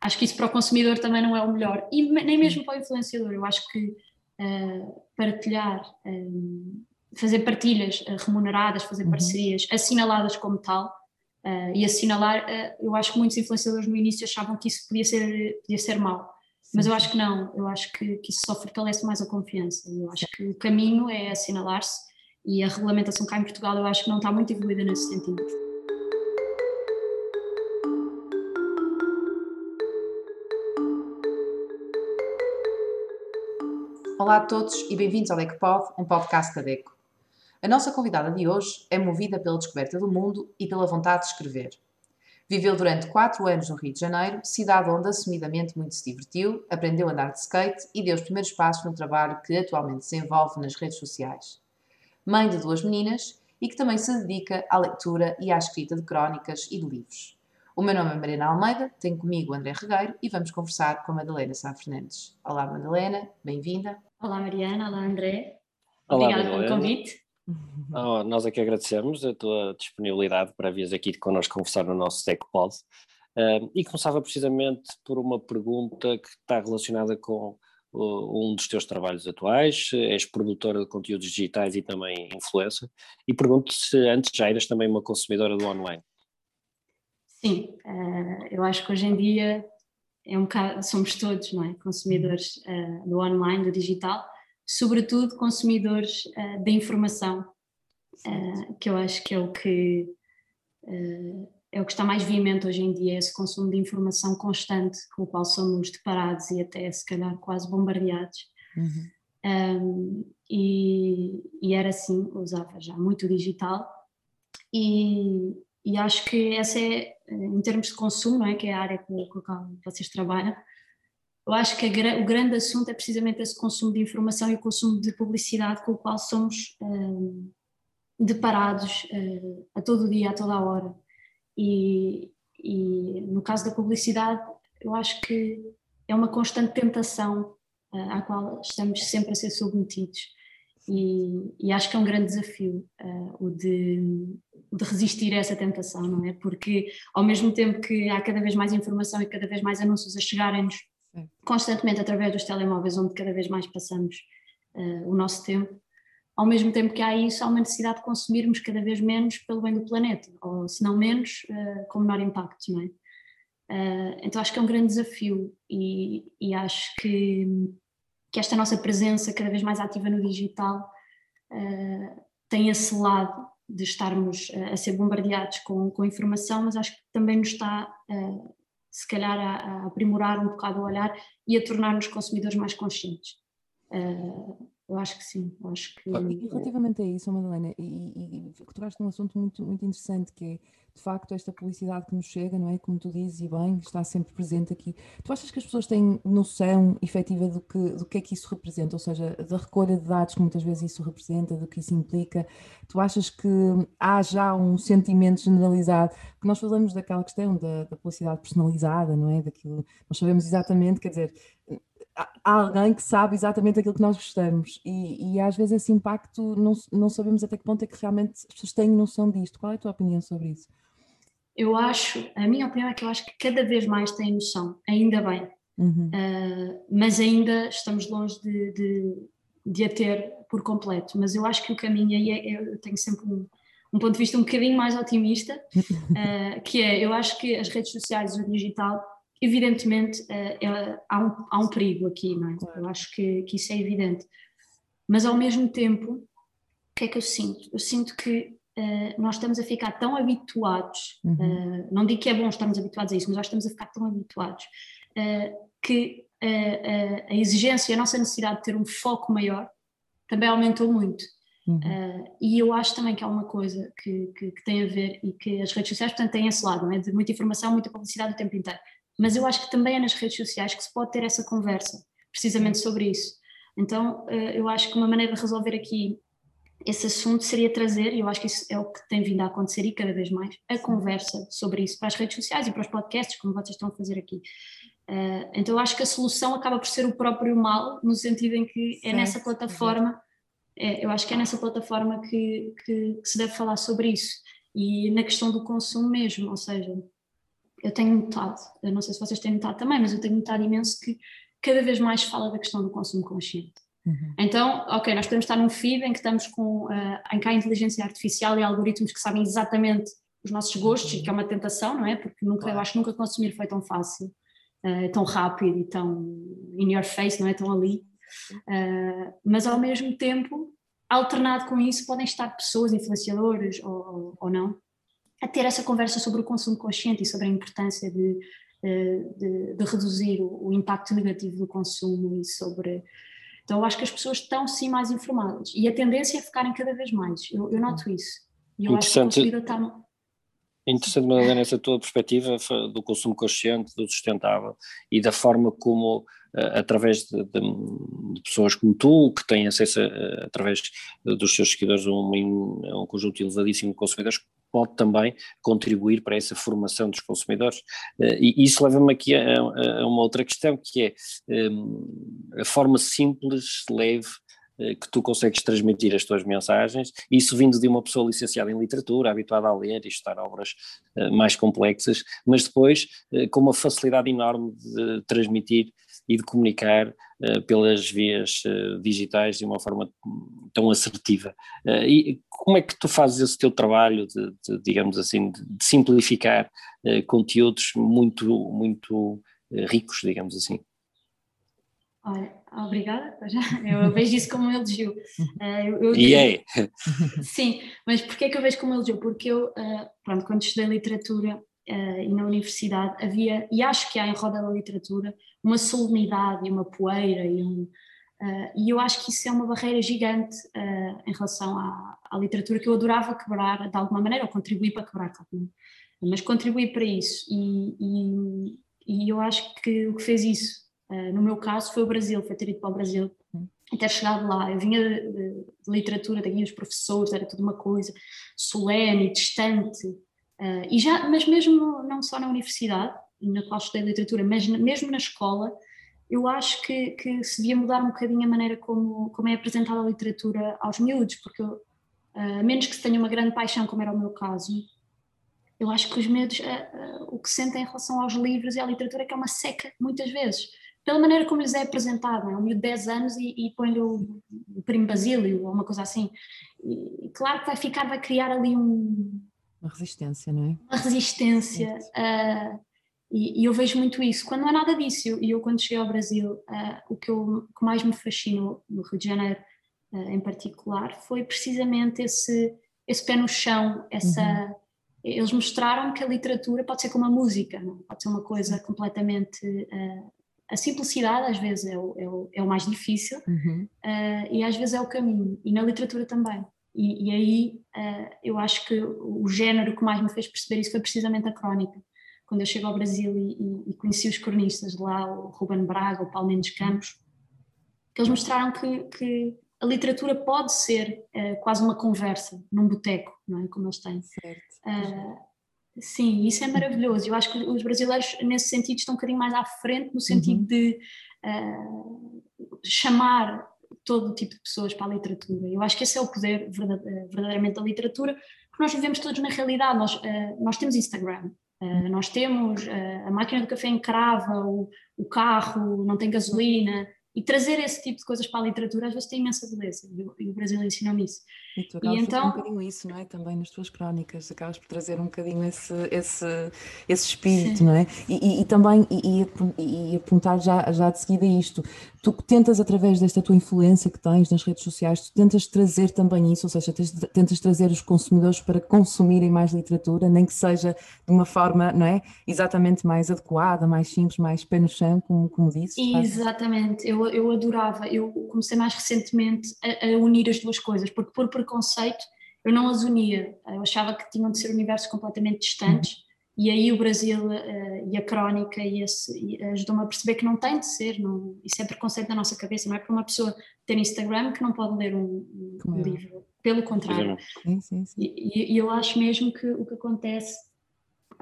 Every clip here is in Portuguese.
Acho que isso para o consumidor também não é o melhor, e nem mesmo para o influenciador. Eu acho que uh, partilhar, um, fazer partilhas uh, remuneradas, fazer uhum. parcerias, assinaladas como tal, uh, e assinalar, eu acho que muitos influenciadores no início achavam que isso podia ser, podia ser mau. Mas eu acho que não, eu acho que, que isso só fortalece mais a confiança. Eu acho que o caminho é assinalar-se e a regulamentação cá em Portugal eu acho que não está muito evoluída nesse sentido. Olá a todos e bem-vindos ao DECPOD, um podcast da DECO. A nossa convidada de hoje é movida pela descoberta do mundo e pela vontade de escrever. Viveu durante quatro anos no Rio de Janeiro, cidade onde assumidamente muito se divertiu, aprendeu a andar de skate e deu os primeiros passos no trabalho que atualmente desenvolve nas redes sociais. Mãe de duas meninas e que também se dedica à leitura e à escrita de crónicas e de livros. O meu nome é Mariana Almeida, tenho comigo o André Regueiro e vamos conversar com a Madalena Sá Fernandes. Olá Madalena, bem-vinda. Olá Mariana, olá André. Olá, Obrigada pelo convite. Oh, nós é que agradecemos a tua disponibilidade para vires aqui connosco conversar no nosso TechPod. Uh, e começava precisamente por uma pergunta que está relacionada com uh, um dos teus trabalhos atuais, és produtora de conteúdos digitais e também influencer, e pergunto se antes já eras também uma consumidora do online. Sim, uh, eu acho que hoje em dia é um bocado, somos todos não é? consumidores uh, do online, do digital, sobretudo consumidores uh, da informação, que eu acho que é o que é o que está mais vivamente hoje em dia, esse consumo de informação constante com o qual somos deparados e até se calhar quase bombardeados. Uhum. Um, e, e, era assim, usava já muito digital e, e acho que essa é, em termos de consumo, não é? que é a área com, a qual vocês trabalham, eu acho que a, o grande assunto é precisamente esse consumo de informação e o consumo de publicidade com o qual somos um, deparados uh, a todo dia, a toda a hora. E, e, no caso da publicidade, eu acho que é uma constante tentação uh, à qual estamos sempre a ser submetidos. E, e, acho que é um grande desafio uh, o, de, de, resistir a essa tentação, não é? Porque ao mesmo tempo que há cada vez mais informação e cada vez mais anúncios a chegarem-nos constantemente através dos telemóveis, onde cada vez mais passamos uh, o nosso tempo, ao mesmo tempo que há isso, há uma necessidade de consumirmos cada vez menos pelo bem do planeta, ou se não menos, uh, com menor impacto, não é? então acho que é um grande desafio e, e acho que que esta nossa presença cada vez mais ativa no digital uh, tem esse lado de estarmos uh, a ser bombardeados com, com informação, mas acho que também nos está, uh, se calhar, a, aprimorar um bocado o olhar e a tornar-nos consumidores mais conscientes. Eu acho que sim, acho que... E relativamente a isso, Madalena, e, e, e tocaste num assunto muito, muito interessante que é de facto esta publicidade que nos chega, não é? Como tu dizes e bem, está sempre presente aqui. Tu achas que as pessoas têm noção efetiva do que, do que é que isso representa, ou seja, da recolha de dados que muitas vezes isso representa, do que isso implica? Tu achas que há já um sentimento generalizado, que nós falamos daquela questão da, da publicidade personalizada, não é? Daquilo, nós sabemos exatamente, quer dizer, há alguém que sabe exatamente aquilo que nós gostamos e, e, às vezes esse impacto não, não sabemos até que ponto é que realmente as pessoas têm noção disto. Qual é a tua opinião sobre isso? eu acho, a minha opinião é que eu acho que cada vez mais têm noção, ainda bem, uhum. uh, mas ainda estamos longe de, de, de, a ter por completo. Mas eu acho que o caminho aí é, eu tenho sempre um, um ponto de vista um bocadinho mais otimista, uh, que é, eu acho que as redes sociais e o digital, evidentemente, uh, há, um, há um perigo aqui, não é? Eu acho que, que isso é evidente. Mas ao mesmo tempo, o que é que eu sinto? Eu sinto que uh, nós estamos a ficar tão habituados, uhum. uh, não digo que é bom estarmos habituados a isso, mas nós estamos a ficar tão habituados uh, que a exigência, a nossa necessidade de ter um foco maior também aumentou muito. Uhum. e eu acho também que há uma coisa que, que, que, tem a ver e que as redes sociais, portanto, têm esse lado, não é? de muita informação, muita publicidade o tempo inteiro. Mas eu acho que também é nas redes sociais que se pode ter essa conversa, precisamente sobre isso. Então, eu acho que uma maneira de resolver aqui esse assunto seria trazer, e eu acho que isso é o que tem vindo a acontecer e cada vez mais, a conversa sobre isso para as redes sociais e para os podcasts, como vocês estão a fazer aqui. Uh, então eu acho que a solução acaba por ser o próprio mal, no sentido em que é nessa plataforma, é, eu acho que é nessa plataforma que, que, que, se deve falar sobre isso. E na questão do consumo mesmo, ou seja, eu tenho notado, eu não sei se vocês têm notado também, mas eu tenho notado imenso que cada vez mais fala da questão do consumo consciente. Uhum. Então, ok, nós podemos estar num feed em que estamos com, uh, em que há inteligência artificial e algoritmos que sabem exatamente os nossos gostos, uhum. que é uma tentação, não é? Porque nunca, eu acho que nunca consumir foi tão fácil, uh, tão rápido e tão in your face, não é? Tão ali. Uh, mas ao mesmo tempo, alternado com isso, podem estar pessoas influenciadoras ou, ou não, a ter essa conversa sobre o consumo consciente e sobre a importância de, de, de reduzir o, o, impacto negativo do consumo e sobre. Então, eu acho que as pessoas estão sim mais informadas e a tendência é ficarem cada vez mais. Eu, eu noto isso. E eu acho que o consumidor está. Interessante, Madalena, essa tua perspectiva do consumo consciente, do sustentável e da forma como, eh, através de, de, pessoas como tu, que têm acesso, a, através dos seus seguidores, a um, a um conjunto elevadíssimo de consumidores, pode também contribuir para essa formação dos consumidores. Eh, e isso leva-me aqui a, a, uma outra questão, que é um, a forma simples, leve, eh, que tu consegues transmitir as tuas mensagens, isso vindo de uma pessoa licenciada em literatura, habituada a ler e estudar obras uh, mais complexas, mas depois com uma facilidade enorme de transmitir e de comunicar pelas vias uh, digitais de uma forma tão assertiva. Uh, e como é que tu fazes esse teu trabalho de, de digamos assim, de, simplificar conteúdos muito, muito ricos, digamos assim? Olha, obrigada, eu vejo isso como um elogio. Eu, eu e é? Sim, mas porquê que eu vejo como um elogio? Porque eu, pronto, quando estudei literatura, uh, e na universidade havia, e acho que há em roda da literatura, uma solenidade e uma poeira e um, uh, e eu acho que isso é uma barreira gigante uh, em relação à, à, literatura que eu adorava quebrar de alguma maneira, ou contribuir para quebrar, claro, mas contribuir para isso e, e, e, eu acho que o que fez isso, no meu caso, foi o Brasil, foi ter ido para o Brasil e ter chegado lá. Eu vinha de, de, de literatura, daqui os professores, era tudo uma coisa solene, distante, Uh, e já, mas mesmo não só na universidade, na qual estudei literatura, mas mesmo na escola, eu acho que, que se devia mudar um bocadinho a maneira como, como é apresentada a literatura aos miúdos, porque eu, uh, a menos que se tenha uma grande paixão, como era o meu caso, eu acho que os miúdos, uh, o que sentem em relação aos livros e à literatura é que é uma seca, muitas vezes, pela maneira como lhes é apresentado, é um miúdo de 10 anos e, e põe-lhe o, o primo Basílio ou uma coisa assim, e, claro que vai ficar, vai criar ali um uma resistência, não é? Uma resistência. Uh, e, e, eu vejo muito isso. Quando não é nada disso, e eu, eu, quando cheguei ao Brasil, uh, o que, eu, que mais me fascinou no Rio de Janeiro, uh, em particular, foi precisamente esse, esse pé no chão, essa. Uhum. Eles mostraram que a literatura pode ser como a música, não? pode ser uma coisa completamente. a simplicidade às vezes é o, é o, é o mais difícil uhum. e às vezes é o caminho, e na literatura também. E, e aí uh, eu acho que o género que mais me fez perceber isso foi precisamente a crónica. Quando eu chego ao Brasil e, e, conheci os cronistas de lá, o Ruben Braga, o Paulo Mendes Campos, que eles mostraram que, que a literatura pode ser uh, quase uma conversa num boteco, não é? Como eles têm. Certo. Uh, sim, isso é maravilhoso. Eu acho que os brasileiros, nesse sentido, estão um bocadinho mais à frente, no sentido uhum. de chamar todo tipo de pessoas para a literatura. Eu acho que esse é o poder eh, verdadeiramente da literatura, porque nós vivemos todos na realidade, nós, uh, nós temos Instagram, uh, nós temos a máquina do café encrava, o, o carro não tem gasolina, e trazer esse tipo de coisas para a literatura às vezes tem imensa beleza e o Brasil ensina-me isso. E tu acabas e então, um bocadinho isso, não é? Também nas tuas crónicas, acabas por trazer um bocadinho esse, esse, esse espírito, sim. não é? E, e, e também, e, e, apontar já, já de seguida isto, tu tentas através desta tua influência que tens nas redes sociais, tu tentas trazer também isso, ou seja, tentas trazer os consumidores para consumirem mais literatura, nem que seja de uma forma, não é? Exatamente mais adequada, mais simples, mais pé no chão, como, como disse. Exatamente, eu, eu adorava, eu comecei mais recentemente a, a unir as duas coisas, porque por preconceito eu não as unia, eu achava que tinham de ser universos completamente distantes uhum. e aí o Brasil uh, e a crónica e ajudou-me a perceber que não tem de ser, não, isso é preconceito da nossa cabeça, não é para uma pessoa ter Instagram que não pode ler um, um livro, pelo contrário. Sim, sim, sim. E, e, eu acho mesmo que o que acontece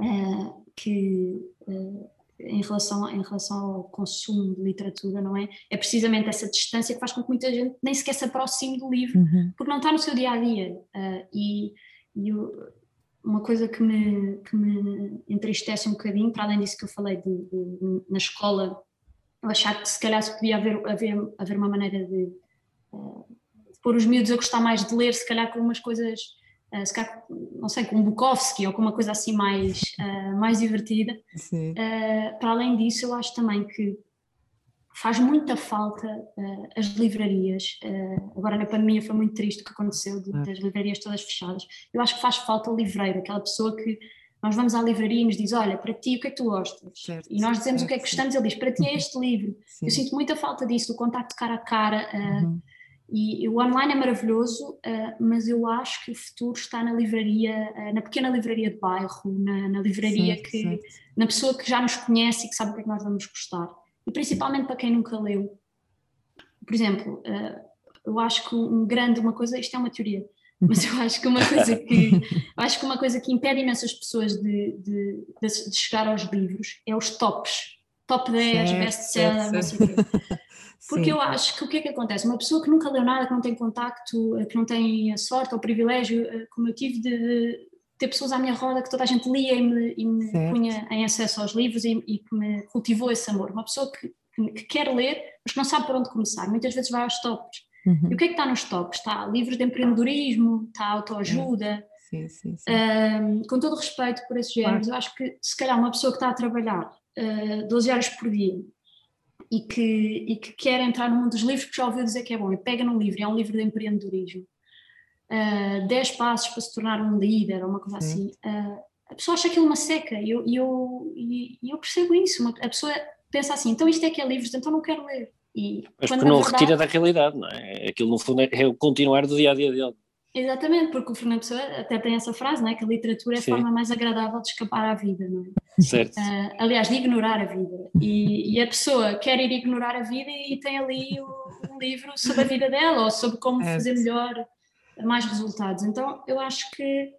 é que uh, em relação, em relação ao consumo de literatura, não é? É precisamente essa distância que faz com que muita gente nem sequer se aproxime do livro, uhum. porque não está no seu dia a dia. Uh, e, e, uma coisa que me, que me entristece um bocadinho, para além disso que eu falei de, de, na escola, eu achar que se calhar se podia haver, haver, haver uma maneira de, uh, de pôr os miúdos a gostar mais de ler, se calhar com umas coisas, uh, se calhar, não sei, com Bukowski ou com uma coisa assim mais, uh, mais divertida. para além disso, eu acho também que faz muita falta uh, as livrarias. Uh, agora na pandemia foi muito triste o que aconteceu, de, das livrarias todas fechadas. Eu acho que faz falta o livreiro, aquela pessoa que nós vamos à livraria e nos diz: Olha, para ti o que é que tu gostas? Certo, e nós dizemos certo, o que é que gostamos, ele diz: Para ti é este livro. Sim. Eu sinto muita falta disso, do contacto cara a cara. Uh, uhum. E o online é maravilhoso, mas eu acho que o futuro está na livraria, na pequena livraria de bairro, na, na livraria certo, que, na pessoa que já nos conhece e que sabe o que é que nós vamos gostar. E principalmente para quem nunca leu. Por exemplo, uh, eu acho que um grande, uma coisa, isto é uma teoria, mas eu acho que uma coisa que acho que uma coisa que impede imensas pessoas de, de, de chegar aos livros é os tops, top 10, best-seller, não sei o quê. Porque Sim. eu acho que o que é que acontece? Uma pessoa que nunca leu nada, que não tem contacto, eh, que não tem a sorte ou o privilégio, eh, como eu tive de, ter pessoas à minha roda que toda a gente lia e me, e me punha em acesso aos livros e, e, que me cultivou esse amor. Uma pessoa que, que, que, quer ler, mas que não sabe por onde começar. Muitas vezes vai aos tops. Uhum. E o que é que está nos tops? Está livros de empreendedorismo, está autoajuda. Sim, sim, sim. Um, com todo o respeito por esses géneros, claro. eu acho que se calhar uma pessoa que está a trabalhar uh, 12 horas por dia e que, e que quer entrar no mundo dos livros, porque já ouviu dizer que é bom, e pega num livro, é um livro de empreendedorismo, uh, 10 passos para se tornar um líder ou uma coisa Sim. assim, uh, a pessoa acha aquilo uma seca e eu, eu, eu percebo isso. A pessoa pensa assim, então isto é que é livros, então não quero ler. E, Mas porque não verdade, retira da realidade, não é? Aquilo no fundo é o continuar do dia a dia dele. Exatamente, porque o Fernando Pessoa até tem essa frase, não é? Que a literatura é a Sim. forma mais agradável de escapar à vida, não é? Certo. Uh, aliás, de ignorar a vida. E, e, a pessoa quer ir ignorar a vida e tem ali um livro sobre a vida dela ou sobre como é. fazer melhor mais resultados. Então eu acho que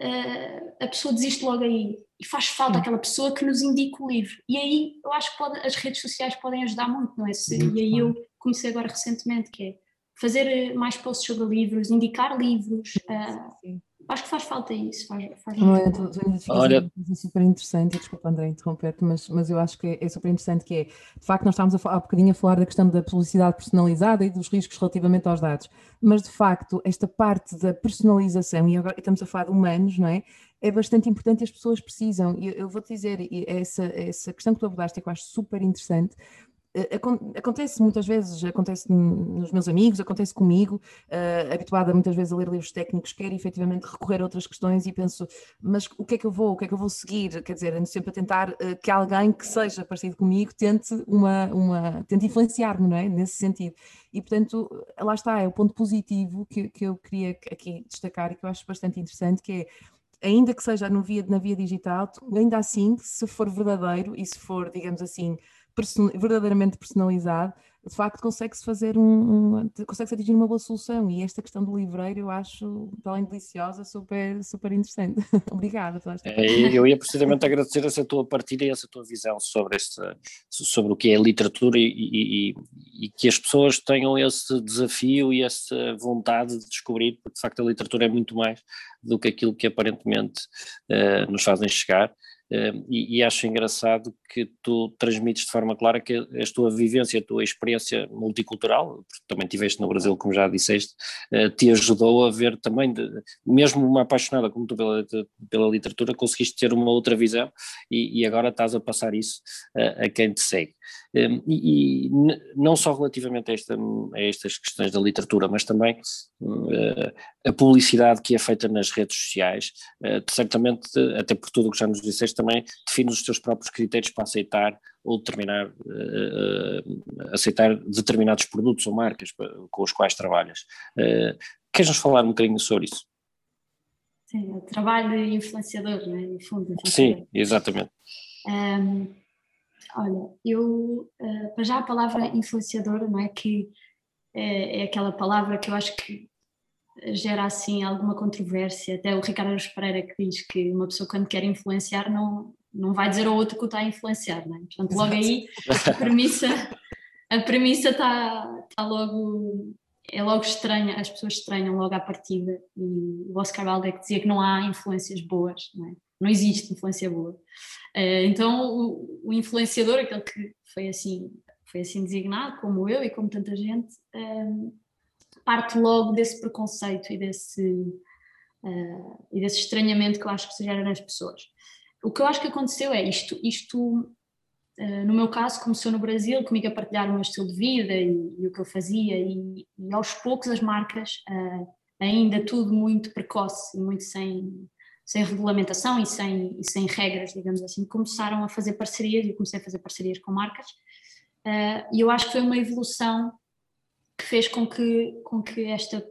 uh, a pessoa desiste logo aí e faz falta aquela pessoa que nos indique o livro. E aí eu acho que pode, as redes sociais podem ajudar muito, não é? Se, e aí eu comecei agora recentemente, que é fazer eh, mais posts sobre livros, indicar livros. Uh, acho que faz falta isso. Faz, faz não, é, tu, tu Olha, super interessante, desculpa André interromper-te, mas, mas eu acho que é, é, super interessante que é, de facto nós estávamos a, há bocadinho a falar da questão da publicidade personalizada e dos riscos relativamente aos dados, mas de facto esta parte da personalização, e agora estamos a falar de humanos, não é? É bastante importante e as pessoas precisam, e eu, eu vou-te dizer, essa, essa questão que tu abordaste é que eu acho super interessante, acontece muitas vezes, acontece nos meus amigos, acontece comigo, uh, habituada muitas vezes a ler livros técnicos, quero efetivamente recorrer a outras questões e penso, mas o que é que eu vou, o que é que eu vou seguir? Quer dizer, ando sempre a tentar uh, que alguém que seja parecido comigo tente, uma, uma, tente influenciar-me, não é? Nesse sentido. E portanto, lá está, é o ponto positivo que, que eu queria aqui destacar e que eu acho bastante interessante, que é ainda que seja no via, na via digital, ainda assim, se for verdadeiro e se for, digamos assim, person verdadeiramente personalizado, de facto consegue-se fazer um, um consegue-se atingir uma boa solução e esta questão do livreiro eu acho, além deliciosa, super, super interessante. Obrigada esta é, Eu ia precisamente agradecer essa tua partilha e essa tua visão sobre, este, sobre o que é literatura e, e, e, que as pessoas tenham esse desafio e essa vontade de descobrir, porque de facto a literatura é muito mais do que aquilo que aparentemente uh, nos fazem chegar e, e, acho engraçado que tu transmites de forma clara que a tua vivência, a tua experiência multicultural, porque também estiveste no Brasil, como já disseste, eh, te ajudou a ver também, de, mesmo uma apaixonada como tu pela, pela literatura, conseguiste ter uma outra visão e, e agora estás a passar isso a, a quem te segue. Hum, e, e, não só relativamente a, esta, a, estas questões da literatura, mas também uh, a publicidade que é feita nas redes sociais, uh, certamente, até por tudo o que já nos disseste, também define os teus próprios critérios para aceitar ou determinar, uh, aceitar determinados produtos ou marcas com os quais trabalhas. queres nos falar um bocadinho sobre isso? Sim, o trabalho de influenciador, né, em fundo. Sim, exatamente. Um, Olha, eu, uh, para já a palavra influenciadora, não é? Que é, é, aquela palavra que eu acho que gera assim alguma controvérsia. Até o Ricardo Pereira que diz que uma pessoa quando quer influenciar não, não vai dizer ao outro que o está a influenciar, não é? Portanto, logo aí a premissa, a premissa está, está logo é logo estranha, as pessoas estranham logo à partida e o Oscar Wilde dizia que não há influências boas, não, é? Não existe influência boa. Uh, então o, influenciador, aquele que foi assim, foi assim designado, como eu e como tanta gente, uh, parte logo desse preconceito e desse, uh, e desse estranhamento que eu acho que se gera nas pessoas. O que eu acho que aconteceu é isto, isto eh, no meu caso, começou no Brasil, comigo a partilhar o meu estilo de vida e, e o que eu fazia, e, e, aos poucos as marcas, ainda tudo muito precoce e muito sem, sem regulamentação e sem, e sem regras, digamos assim, começaram a fazer parcerias e eu comecei a fazer parcerias com marcas. Uh, e eu acho que foi uma evolução que fez com que, com que esta,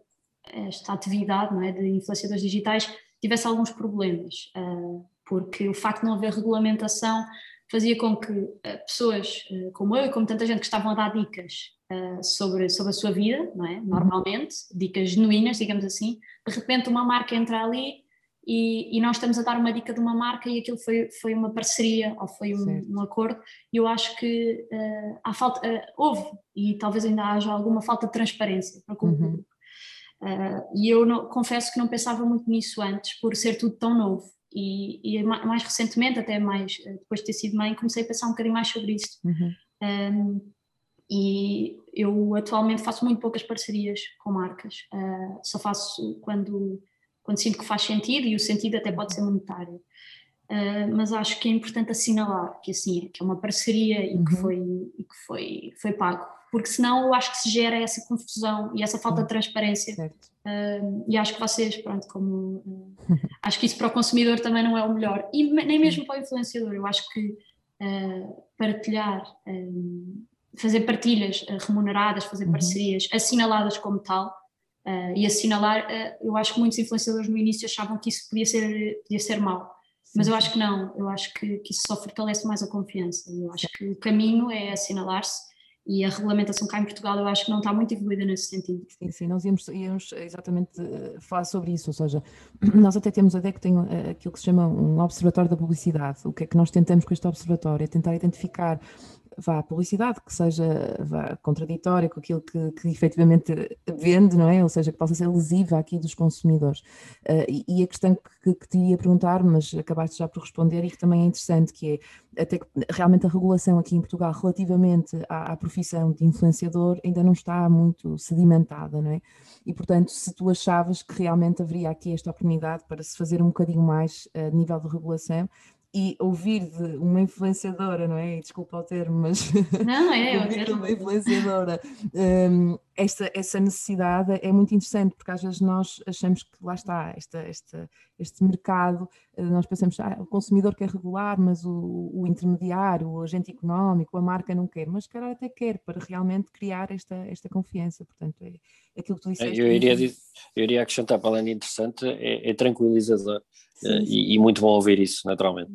esta atividade não é, de influenciadores digitais tivesse alguns problemas, porque o facto de não haver regulamentação fazia com que uh, pessoas uh, como eu e como tanta gente que estavam a dar dicas uh, sobre, sobre a sua vida, não é? Uhum. Normalmente, dicas genuínas, digamos assim, de repente uma marca entra ali e, e, nós estamos a dar uma dica de uma marca e aquilo foi, foi uma parceria ou foi um, um acordo e eu acho que há falta, houve e talvez ainda haja alguma falta de transparência para com o uhum. público. e eu não, confesso que não pensava muito nisso antes por ser tudo tão novo e, e, mais recentemente, até mais eh, depois de ter sido mãe, comecei a pensar um bocadinho mais sobre isto. Uhum. Um, e eu atualmente faço muito poucas parcerias com marcas, uh, só faço quando, quando sinto que faz sentido e o sentido até pode ser monetário. Uh, mas acho que é importante assinalar que assim é, que é uma parceria e, uhum. que, foi, e que foi, foi pago porque senão eu acho que se gera essa confusão e essa falta de transparência. Uh, e acho que vocês, pronto, como. Uh, acho que isso para o consumidor também não é o melhor. E nem mesmo para o influenciador. Eu acho que uh, partilhar, fazer partilhas remuneradas, fazer uhum. parcerias assinaladas como tal. E assinalar, eu acho que muitos influenciadores no início achavam que isso podia ser, podia ser mau, mas eu acho que não, eu acho que, que isso só fortalece mais a confiança. Eu acho que o caminho é assinalar-se e a regulamentação cá em Portugal eu acho que não está muito evoluída nesse sentido. Sim, sim, nós íamos, íamos exatamente eh, falar sobre isso, ou seja, nós até temos a DEC tem eh, aquilo que se chama um observatório da publicidade, o que é que nós tentamos com este observatório? É tentar identificar vá, publicidade que seja vá, contraditória com aquilo que, que efetivamente vende, não é? Ou seja, que possa ser lesiva aqui dos consumidores. Uh, e, e, a questão que, que te ia perguntar, mas acabaste já por responder e que também é interessante, que é até que realmente a regulação aqui em Portugal relativamente à, à profissão de influenciador ainda não está muito sedimentada, não é? E portanto, se tu achavas que realmente haveria aqui esta oportunidade para se fazer um bocadinho mais a uh, nível de regulação, e ouvir de uma influenciadora, não é? Desculpa o termo, mas. Não, é, é o termo. uma influenciadora. Um, esta, essa necessidade é muito interessante, porque às vezes nós achamos que lá está, esta, esta, este mercado, eh, nós pensamos, ah, o consumidor quer regular, mas o, o intermediário, o agente económico, a marca não quer, mas calhar até quer para realmente criar esta, esta confiança. Portanto, é, é aquilo que tu disseste. Eu iria, eu iria acrescentar, para além de interessante, é, é tranquilizador sim, eh, sim. E, e, muito bom ouvir isso, naturalmente.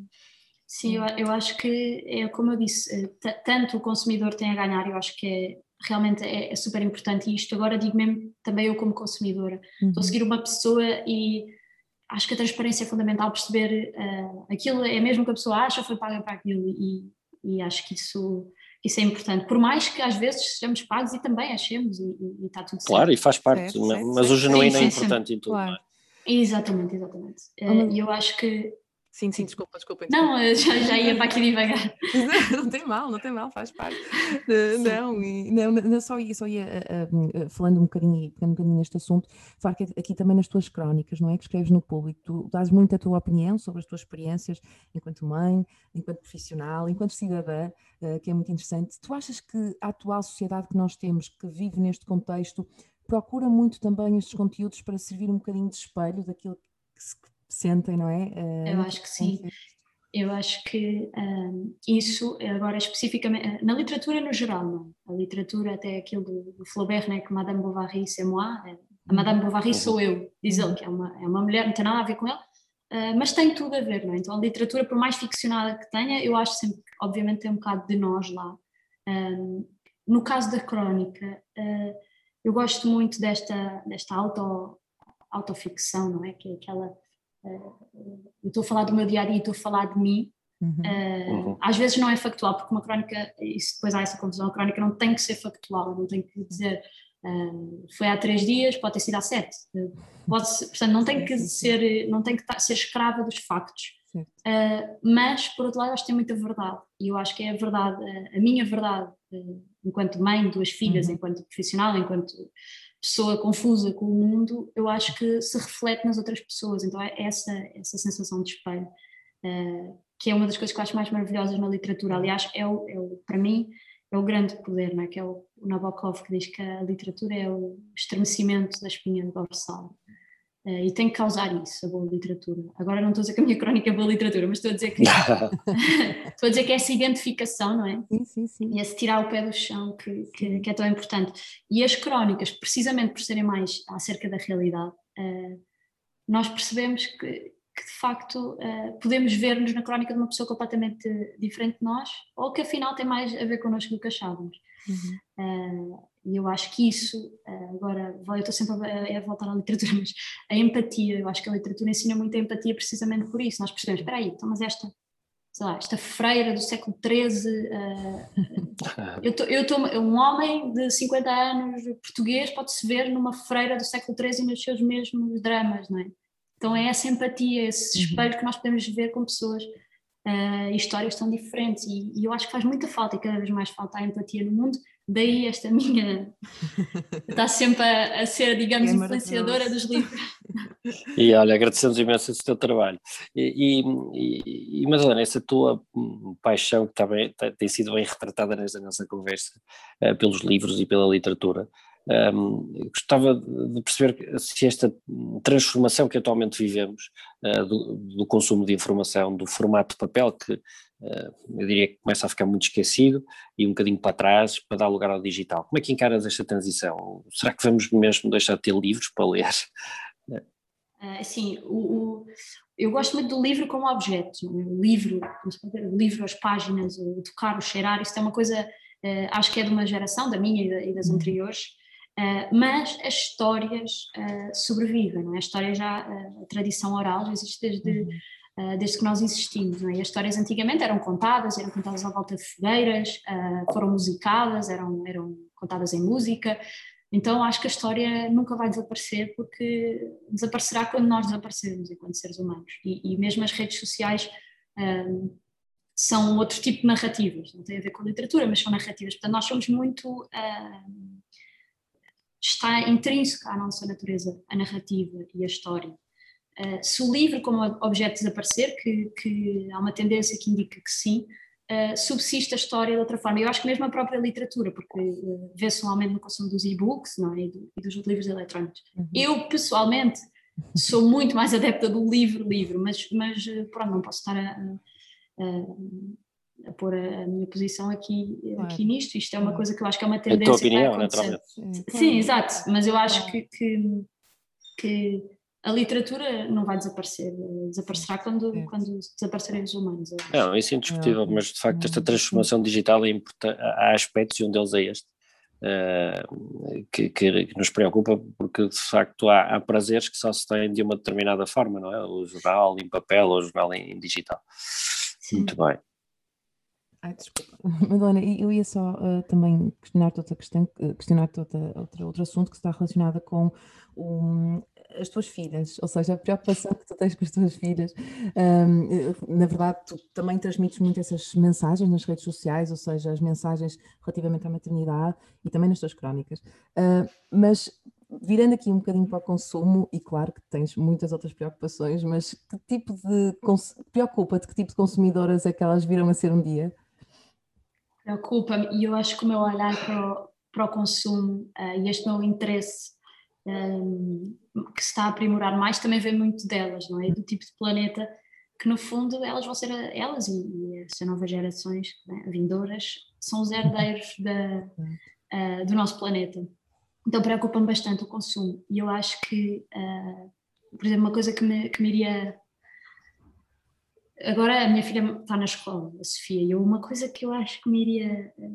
Sim, eu, eu acho que, é como eu disse, eh, tanto o consumidor tem a ganhar, eu acho que é realmente é, é, super importante e isto agora digo mesmo também eu como consumidora. Uhum. Estou a seguir uma pessoa e acho que a transparência é fundamental perceber uh, aquilo é mesmo que a pessoa acha ou foi paga para aquilo e, e acho que isso, isso é importante. Por mais que às vezes sejamos pagos e também achemos e, e, e está tudo certo. Claro, e faz parte, certo, certo, mas certo. o genuíno é importante em tudo. Claro. Exatamente, exatamente. Uh, e eu acho que Sim, sim, desculpa, desculpa. Não, já, já ia para aqui devagar. não tem mal, não tem mal, faz parte. Não, e, não, não, só ia, só ia uh, uh, falando um bocadinho, pegando um bocadinho neste assunto, falar que aqui também nas tuas crónicas, não é? Que escreves no público, tu dás muito a tua opinião sobre as tuas experiências enquanto mãe, enquanto profissional, enquanto cidadã, uh, que é muito interessante. Tu achas que a atual sociedade que nós temos, que vive neste contexto, procura muito também estes conteúdos para servir um bocadinho de espelho daquilo que se sentem, não é? Eu acho que sim. Eu acho que um, isso, agora especificamente, eh, na literatura no geral, não. A literatura, até aquilo do, do Flaubert, né, que Madame Bovary c'est moi, eh, a Madame uhum. Bovary sou eu, diz ele, uhum. que é uma, é uma mulher, não tem nada a ver com ele, uh, mas tem tudo a ver, não é? Então a literatura, por mais ficcionada que tenha, eu acho sempre que, obviamente, tem um bocado de nós lá. Um, no caso da crónica, uh, eu gosto muito desta, desta auto, autoficção, não é? Que é aquela eu estou a falar do meu dia a dia, estou a falar de mim. Uhum. Uh, às vezes não é factual, porque uma crónica, isso depois há essa confusão, a crónica não tem que ser factual, não tem que dizer Uh, foi há três dias, pode ter sido há sete. Uh, pode ser, portanto, não tem que ser, não tem que ser escrava dos factos. Uh, mas, por outro lado, acho que tem muita verdade. E eu acho que é a verdade, a minha verdade, enquanto mãe, duas filhas, uhum. enquanto profissional, enquanto pessoa confusa com o mundo, eu acho que se reflete nas outras pessoas. Então, é essa, essa sensação de espelho, que é uma das coisas que eu acho mais maravilhosas na literatura. Aliás, é, o, é o, para mim, é o grande poder, não é? que é o, o Nabokov que diz que a literatura é o estremecimento da espinha dorsal. Uh, e tem que causar isso, a boa literatura. Agora não estou a dizer que a minha crónica é boa literatura, mas estou a dizer que estou a dizer que é essa identificação, não é? Sim, sim, sim. E esse tirar o pé do chão que, que, que, é tão importante. E as crónicas, precisamente por serem mais acerca da realidade, uh, nós percebemos que, que de facto uh, podemos ver-nos na crónica de uma pessoa completamente diferente de nós, ou que afinal tem mais a ver connosco do que achávamos. Uhum. Uh, e eu acho que isso, uh, agora, eu estou sempre a, a, voltar à literatura, mas a empatia, eu acho que a literatura ensina muito a empatia precisamente por isso. Nós percebemos, espera aí, então, mas esta, lá, esta freira do século XIII, eu estou um homem de 50 anos português, pode-se ver numa freira do século XIII nos seus mesmos dramas, não é? Então é essa empatia, esse uhum. espelho que nós podemos ver com pessoas uh, histórias tão diferentes e, e, eu acho que faz muita falta e cada vez mais falta a empatia no mundo, daí esta minha está sempre a, a ser, digamos, é influenciadora dos livros. E olha, agradecemos imenso esse teu trabalho. E, e, e Madalena, essa tua hum, paixão que também tem sido bem retratada nesta nossa conversa uh, pelos livros e pela literatura, um, gostava de perceber se esta transformação que atualmente vivemos uh, do, do, consumo de informação, do formato de papel, que uh, eu diria que começa a ficar muito esquecido e um bocadinho para trás, para dar lugar ao digital. Como é que encaras esta transição? Será que vamos mesmo deixar de ter livros para ler? Uh, sim, o, o, eu gosto muito do livro como objeto. O livro, o livro, as páginas, o tocar, o cheirar, isso é uma coisa, acho que é de uma geração, da minha e das uhum. anteriores, Uh, mas as histórias uh, sobrevivem, não é? A história já, uh, a tradição oral já existe desde, uhum. desde que nós existimos, não é? E as histórias antigamente eram contadas, eram contadas à volta de fogueiras, foram musicadas, eram, eram contadas em música, então acho que a história nunca vai desaparecer porque desaparecerá quando nós desaparecermos enquanto seres humanos e, e mesmo as redes sociais são outro tipo de narrativas, não tem a ver com literatura, mas são narrativas, portanto nós somos muito está intrínseca à nossa natureza, a narrativa e a história. Uh, se o livro como objeto desaparecer, que, que há uma tendência que indica que sim, uh, subsiste a história de outra forma. Eu acho que mesmo a própria literatura, porque uh, vê-se um aumento no consumo dos e-books não é? e, do, e, dos livros eletrónicos. Uhum. Eu, pessoalmente, sou muito mais adepta do livro-livro, mas, mas pronto, não posso estar a, a, a pôr a, minha posição aqui, claro. aqui nisto. Isto é uma coisa que eu acho que é uma tendência. A tua opinião, naturalmente. Sim, Sim, exato, mas eu acho que, que, que, a literatura não vai desaparecer, desaparecerá quando, é. quando desaparecerem os humanos. Não, isso é indiscutível, mas de facto esta transformação digital é importante, há aspectos e um deles é este. Uh, que, que, que, nos preocupa porque de facto há, há, prazeres que só se têm de uma determinada forma, não é? O jornal em papel ou o jornal em, em digital. Sim. Muito bem. Ai, desculpa. Madalena, eu ia só uh, também questionar-te outra questão, eh, questionar-te outra, outro assunto que está relacionado com um, as tuas filhas, ou seja, a preocupação que tu tens com as tuas filhas. Um, na verdade, tu também transmites muito essas mensagens nas redes sociais, ou seja, as mensagens relativamente à maternidade e também nas tuas crónicas. Uh, mas virando aqui um bocadinho para o consumo, e claro que tens muitas outras preocupações, mas que tipo de preocupa-te que tipo de consumidoras é que elas viram a ser um dia? Preocupa-me e eu acho que o meu olhar para o, para o consumo uh, e este meu interesse um, que se está a aprimorar mais também vem muito delas, não é? Do tipo de planeta que no fundo elas vão ser, elas e, e as novas gerações né, vindouras são os herdeiros da, uh, do nosso planeta. Então preocupa-me bastante o consumo e eu acho que, uh, por exemplo, uma coisa que me, que me iria agora a minha filha está na escola, a Sofia, e uma coisa que eu acho que me iria eh,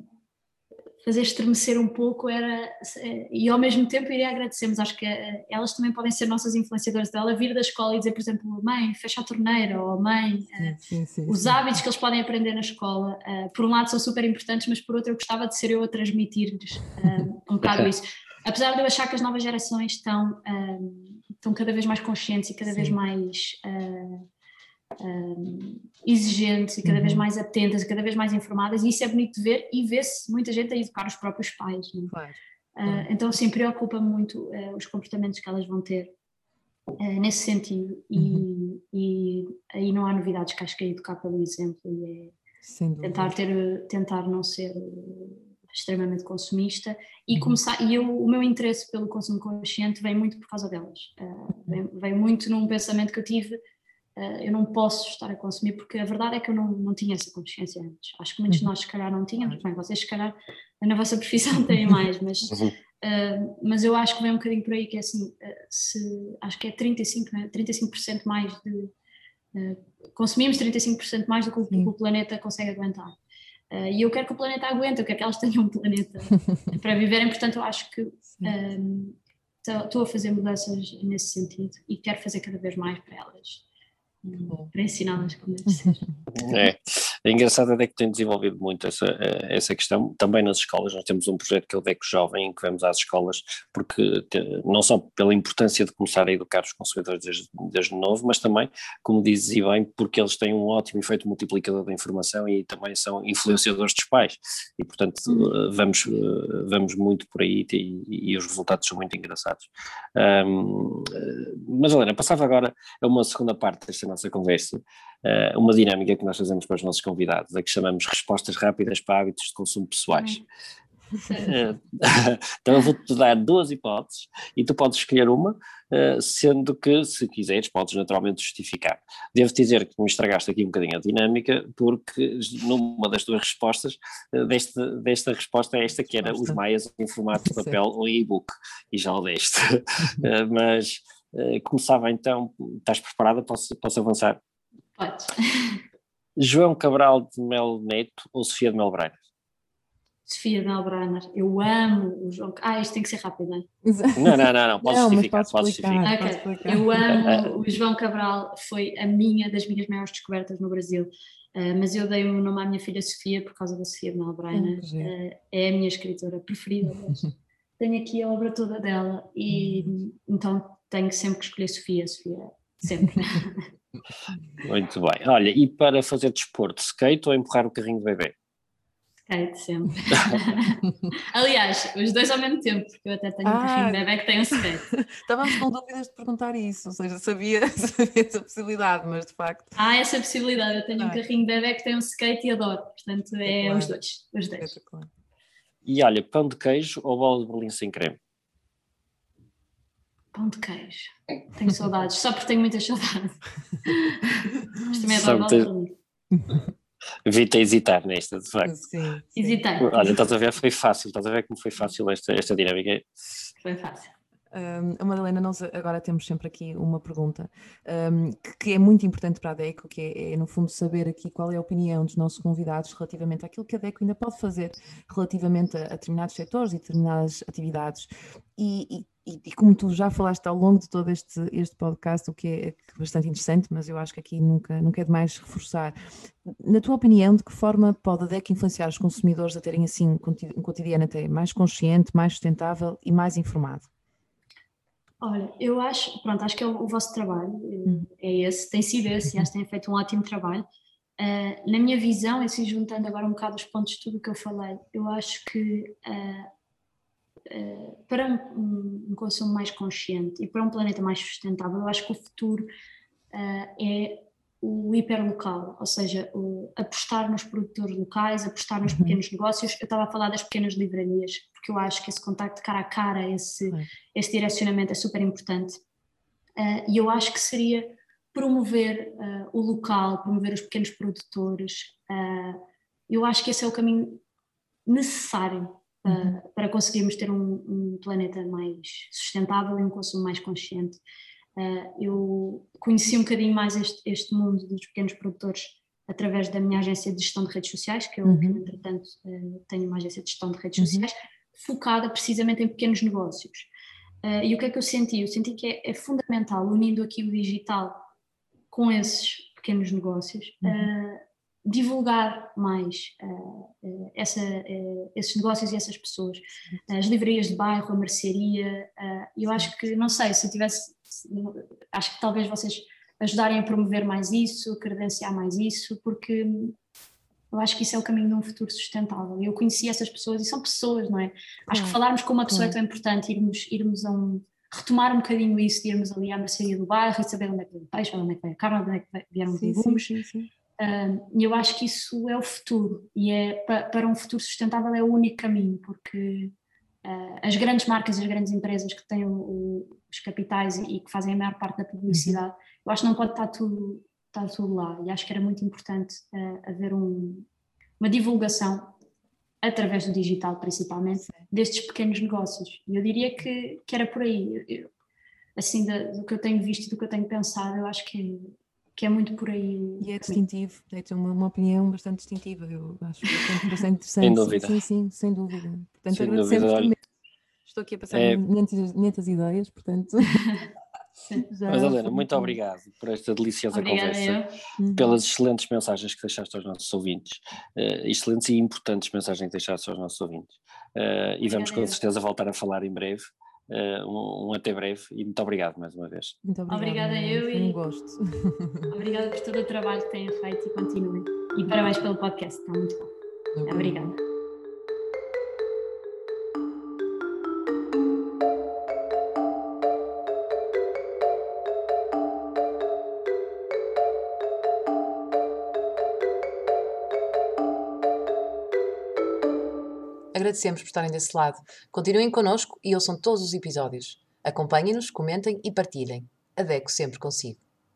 fazer estremecer um pouco era, eh, e ao mesmo tempo iria agradecer, mas acho que eh, elas também podem ser nossas influenciadoras dela, vir da escola e dizer, por exemplo, mãe, fecha a torneira, ou mãe, sim, sim, os sim. hábitos que eles podem aprender na escola, por um lado são super importantes, mas por outro eu gostava de ser eu a transmitir-lhes um bocado isso. apesar de eu achar que as novas gerações estão, estão cada vez mais conscientes e cada Sim. vez mais um, exigentes e cada uhum. vez mais atentas cada vez mais informadas, e isso é bonito de ver e vê-se muita gente a educar os próprios pais. É? Claro. Uh, então, sim, preocupa muito uh, os comportamentos que elas vão ter uh, nesse sentido, e, uhum. e, aí não há novidades que acho que é educar pelo exemplo e é tentar, ter, tentar não ser extremamente consumista e uhum. começar e eu, o meu interesse pelo consumo consciente vem muito por causa delas vem, vem muito num pensamento que eu tive eu não posso estar a consumir, porque a verdade é que eu não, não tinha essa consciência antes. Acho que muitos de uhum. nós, se calhar, não tínhamos, bem, vocês, se calhar, na vossa profissão têm mais, mas, uh, mas eu acho que vem um bocadinho por aí que é assim, uh, se, acho que é 35%, né? 35% mais de. consumimos 35% mais do que o, o planeta consegue aguentar. Uh, e eu quero que o planeta aguente, eu quero que elas tenham um planeta para viverem, portanto eu acho que estou um, a fazer mudanças nesse sentido e quero fazer cada vez mais para elas para ensiná-las como deve ser. É. É engraçado é que tem desenvolvido muito essa, eh, essa questão, também nas escolas, nós temos um projeto que é o DECO Jovem, em que vamos às escolas, porque não só pela importância de começar a educar os consumidores desde, desde novo, mas também, como dizes e bem, porque eles têm um ótimo efeito multiplicador da informação e também são influenciadores dos pais, e portanto uhum. vamos, eh, vamos muito por aí e, e, os resultados são muito engraçados. Um, mas Helena, passava agora a uma segunda parte desta nossa conversa, uh, uma dinâmica que nós fazemos para os nossos convidados, a que chamamos respostas rápidas para hábitos de consumo pessoais. Uh, então eu vou-te dar duas hipóteses e tu podes escolher uma, uh, sendo que, se quiseres, podes naturalmente justificar. Devo dizer que me estragaste aqui um bocadinho a dinâmica, porque numa das tuas respostas, uh, deste, desta resposta é esta que era os maias em formato de papel ou e-book, e já o deste. mas começava então, estás preparada? Posso, posso avançar? Pode. João Cabral de Mel Neto ou Sofia de Melbrenner? Sofia de Melbrenner. Eu amo o João. Ah, isto tem que ser rápido, não é? Não, não, não, não. Podes justificar. Pode justificar. Okay. Eu amo o João Cabral, foi a minha, das minhas maiores descobertas no Brasil. Uh, mas eu dei o nome à minha filha Sofia por causa da Sofia de Melbrenner. Uh, é a minha escritora preferida. tenho aqui a obra toda dela e então tenho sempre que escolher Sofia, Sofia, sempre. Muito bem. Olha, e para fazer desporto, skate ou empurrar o carrinho de bebê? Skate, sempre. Aliás, os dois ao mesmo tempo, porque eu até tenho ah, um carrinho de bebê que tem um skate. Estávamos com dúvidas de perguntar isso, ou seja, sabia, sabia essa possibilidade, mas de facto. Há essa possibilidade, eu tenho ah. um carrinho de bebê que tem um skate e adoro, portanto é, é os dois. Os dois. É e olha, pão de queijo ou bola de berlim sem creme? Pão de queijo. Tenho saudades, só porque tenho muitas saudades. Mas também adoro Vi-te a hesitar nesta, de facto. Sim, sim. Hesitei. Olha, estás a ver, foi fácil, estás a ver como foi fácil esta, esta dinâmica. Foi fácil. Um, Madalena, nós agora temos sempre aqui uma pergunta um, que, que, é muito importante para a DECO, que é, é, no fundo saber aqui qual é a opinião dos nossos convidados relativamente àquilo que a DECO ainda pode fazer relativamente a, a determinados setores e determinadas atividades. E, e, e, como tu já falaste ao longo de todo este, este podcast, o que é, é bastante interessante, mas eu acho que aqui nunca, nunca é demais reforçar. Na tua opinião, de que forma pode a DEC influenciar os consumidores a terem assim um cotidiano até mais consciente, mais sustentável e mais informado? Olha, eu acho, pronto, acho que é o, o vosso trabalho, hum. é esse, tem sido esse, e acho que têm feito um ótimo trabalho. Uh, na minha visão, assim, juntando agora um bocado os pontos de tudo que eu falei, eu acho que uh, uh, para um, um, consumo mais consciente e para um planeta mais sustentável, eu acho que o futuro é o hiperlocal, ou seja, o, apostar nos produtores locais, apostar nos uhum. pequenos negócios. Eu estava a falar das pequenas livrarias, porque eu acho que esse contacto cara a cara, esse, esse direcionamento é super importante. Uh, e eu acho que seria promover uh, o local, promover os pequenos produtores. Uh, eu acho que esse é o caminho necessário uhum. para conseguirmos ter um, um planeta mais sustentável e um consumo mais consciente. Eu conheci um bocadinho mais este, este, mundo dos pequenos produtores através da minha agência de gestão de redes sociais, que eu, uhum. entretanto, uh, tenho uma agência de gestão de redes uhum. sociais, focada precisamente em pequenos negócios. Uh, e o que é que eu senti? Eu senti que é, é fundamental, unindo aqui o digital com esses pequenos negócios, uhum. divulgar mais essa, uh, esses negócios e essas pessoas. As livrarias de bairro, a mercearia, eu acho que, não sei, se eu tivesse, acho que talvez vocês ajudarem a promover mais isso, credenciar mais isso, porque eu acho que isso é o caminho de um futuro sustentável. Eu conheci essas pessoas e são pessoas, não é? Acho que falarmos com uma pessoa é tão importante, irmos, irmos a um, retomar um bocadinho isso, de irmos ali à mercearia do bairro e saber onde é que vem o peixe, onde é que vem a carne, onde é que vieram os legumes. Sim, sim, sim. E eu acho que isso é o futuro e é para um futuro sustentável é o único caminho, porque uh, as grandes marcas, as grandes empresas que têm o, os capitais e, e, que fazem a maior parte da publicidade, uhum. eu acho que não pode estar tudo, estar tudo lá e acho que era muito importante uh, haver um, uma divulgação através do digital principalmente destes pequenos negócios e eu diria que, que era por aí eu, assim da, do que eu tenho visto e do que eu tenho pensado eu acho que que é muito por aí. E é distintivo, é uma, uma opinião bastante distintiva, eu acho bastante, bastante interessante. sem dúvida. Sim, sim, sem dúvida. Portanto, sem agradecemos dúvida, Estou aqui a passar é... 500, ideias, portanto. Mas Helena, muito obrigado por esta deliciosa Obrigada conversa, eu. Uhum. pelas excelentes mensagens que deixaste aos nossos ouvintes, uh, excelentes e importantes mensagens que deixaste aos nossos ouvintes. Uh, e vamos com certeza voltar a falar em breve. Uh, um, um, até breve e muito obrigado mais uma vez. Muito obrigada, obrigada eu e um gosto. obrigada por todo o trabalho que têm feito e continuem. E parabéns pelo podcast, está muito bom. Obrigada. Agradecemos por estarem desse lado. Continuem connosco e ouçam todos os episódios. Acompanhem-nos, comentem e partilhem. Adeco sempre consigo.